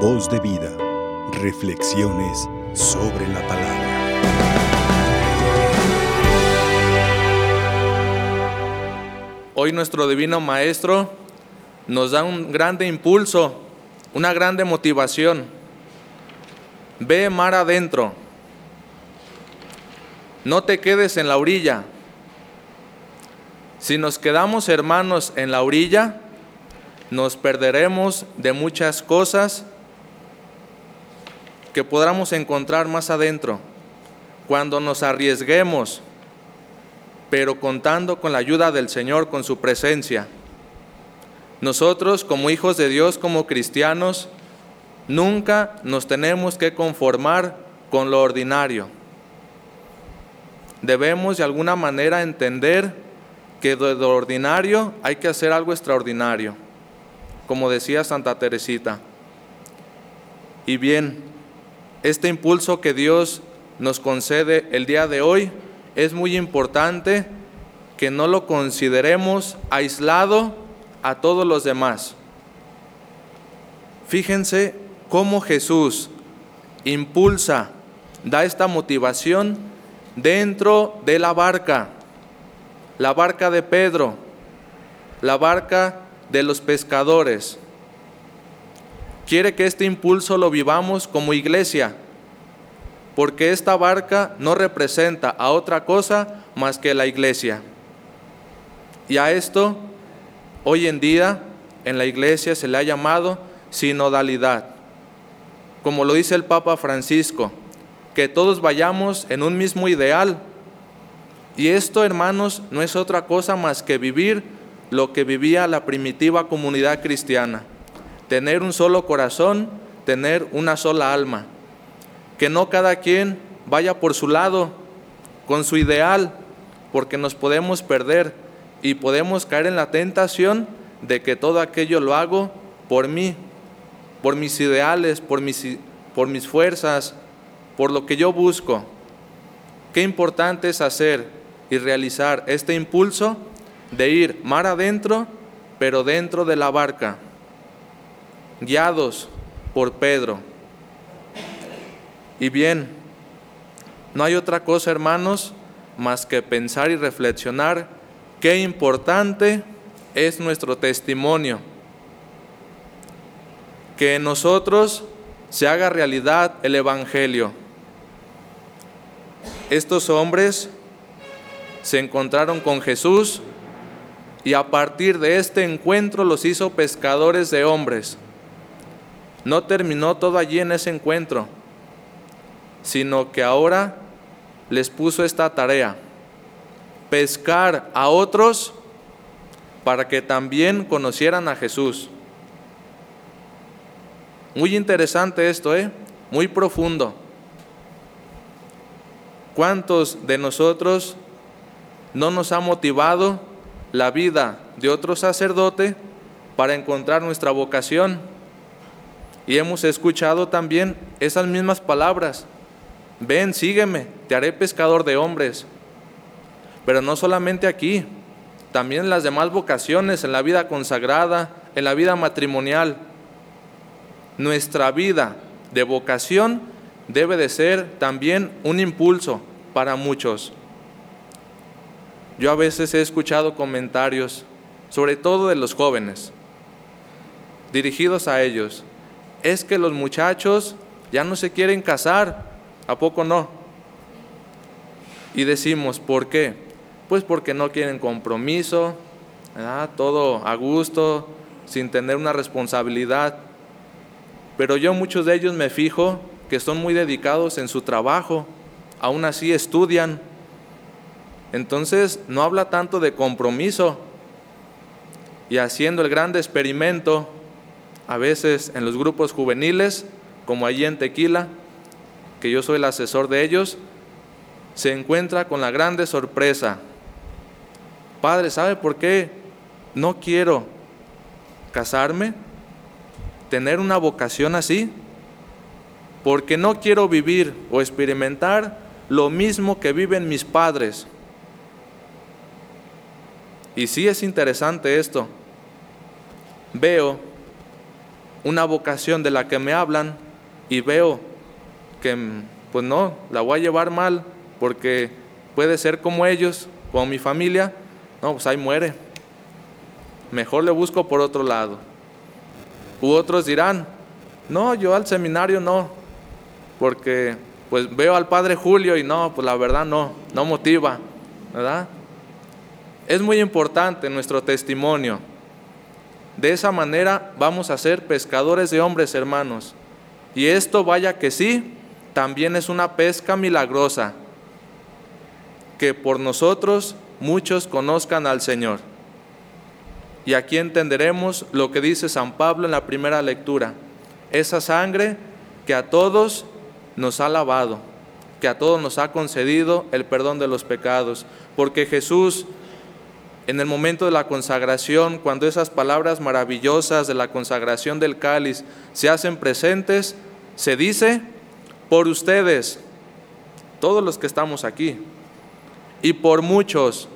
Voz de vida. Reflexiones sobre la palabra. Hoy nuestro divino Maestro nos da un grande impulso, una grande motivación. Ve mar adentro. No te quedes en la orilla. Si nos quedamos hermanos en la orilla, nos perderemos de muchas cosas que podamos encontrar más adentro. Cuando nos arriesguemos, pero contando con la ayuda del Señor, con su presencia. Nosotros como hijos de Dios, como cristianos, nunca nos tenemos que conformar con lo ordinario. Debemos de alguna manera entender que de lo ordinario hay que hacer algo extraordinario, como decía Santa Teresita. Y bien, este impulso que Dios nos concede el día de hoy es muy importante que no lo consideremos aislado a todos los demás. Fíjense cómo Jesús impulsa, da esta motivación dentro de la barca, la barca de Pedro, la barca de los pescadores. Quiere que este impulso lo vivamos como iglesia porque esta barca no representa a otra cosa más que la iglesia. Y a esto, hoy en día, en la iglesia se le ha llamado sinodalidad. Como lo dice el Papa Francisco, que todos vayamos en un mismo ideal. Y esto, hermanos, no es otra cosa más que vivir lo que vivía la primitiva comunidad cristiana. Tener un solo corazón, tener una sola alma que no cada quien vaya por su lado, con su ideal, porque nos podemos perder y podemos caer en la tentación de que todo aquello lo hago por mí, por mis ideales, por mis, por mis fuerzas, por lo que yo busco. Qué importante es hacer y realizar este impulso de ir mar adentro, pero dentro de la barca, guiados por Pedro. Y bien, no hay otra cosa, hermanos, más que pensar y reflexionar qué importante es nuestro testimonio. Que en nosotros se haga realidad el Evangelio. Estos hombres se encontraron con Jesús y a partir de este encuentro los hizo pescadores de hombres. No terminó todo allí en ese encuentro sino que ahora les puso esta tarea, pescar a otros para que también conocieran a Jesús. Muy interesante esto, ¿eh? Muy profundo. ¿Cuántos de nosotros no nos ha motivado la vida de otro sacerdote para encontrar nuestra vocación? Y hemos escuchado también esas mismas palabras ven, sígueme, te haré pescador de hombres. Pero no solamente aquí, también en las demás vocaciones, en la vida consagrada, en la vida matrimonial. Nuestra vida de vocación debe de ser también un impulso para muchos. Yo a veces he escuchado comentarios, sobre todo de los jóvenes, dirigidos a ellos. Es que los muchachos ya no se quieren casar ¿A poco no? Y decimos, ¿por qué? Pues porque no quieren compromiso, todo a gusto, sin tener una responsabilidad. Pero yo muchos de ellos me fijo que son muy dedicados en su trabajo, aún así estudian. Entonces no habla tanto de compromiso. Y haciendo el gran experimento, a veces en los grupos juveniles, como allí en Tequila, que yo soy el asesor de ellos, se encuentra con la grande sorpresa. Padre, ¿sabe por qué no quiero casarme? Tener una vocación así. Porque no quiero vivir o experimentar lo mismo que viven mis padres. Y sí es interesante esto. Veo una vocación de la que me hablan y veo que pues no, la voy a llevar mal porque puede ser como ellos, como mi familia, no, pues ahí muere. Mejor le busco por otro lado. U otros dirán, no, yo al seminario no, porque pues veo al Padre Julio y no, pues la verdad no, no motiva, ¿verdad? Es muy importante nuestro testimonio. De esa manera vamos a ser pescadores de hombres, hermanos. Y esto vaya que sí, también es una pesca milagrosa, que por nosotros muchos conozcan al Señor. Y aquí entenderemos lo que dice San Pablo en la primera lectura, esa sangre que a todos nos ha lavado, que a todos nos ha concedido el perdón de los pecados, porque Jesús en el momento de la consagración, cuando esas palabras maravillosas de la consagración del cáliz se hacen presentes, se dice, por ustedes, todos los que estamos aquí, y por muchos,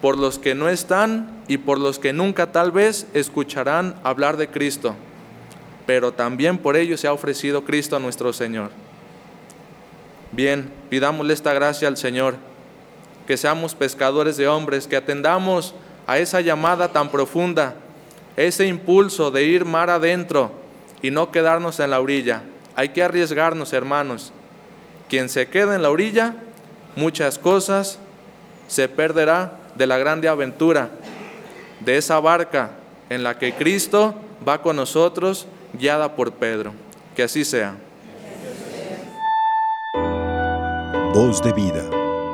por los que no están y por los que nunca tal vez escucharán hablar de Cristo, pero también por ellos se ha ofrecido Cristo a nuestro Señor. Bien, pidámosle esta gracia al Señor, que seamos pescadores de hombres, que atendamos a esa llamada tan profunda, ese impulso de ir mar adentro y no quedarnos en la orilla. Hay que arriesgarnos, hermanos. Quien se queda en la orilla, muchas cosas se perderá de la grande aventura, de esa barca en la que Cristo va con nosotros, guiada por Pedro. Que así sea. Voz de vida.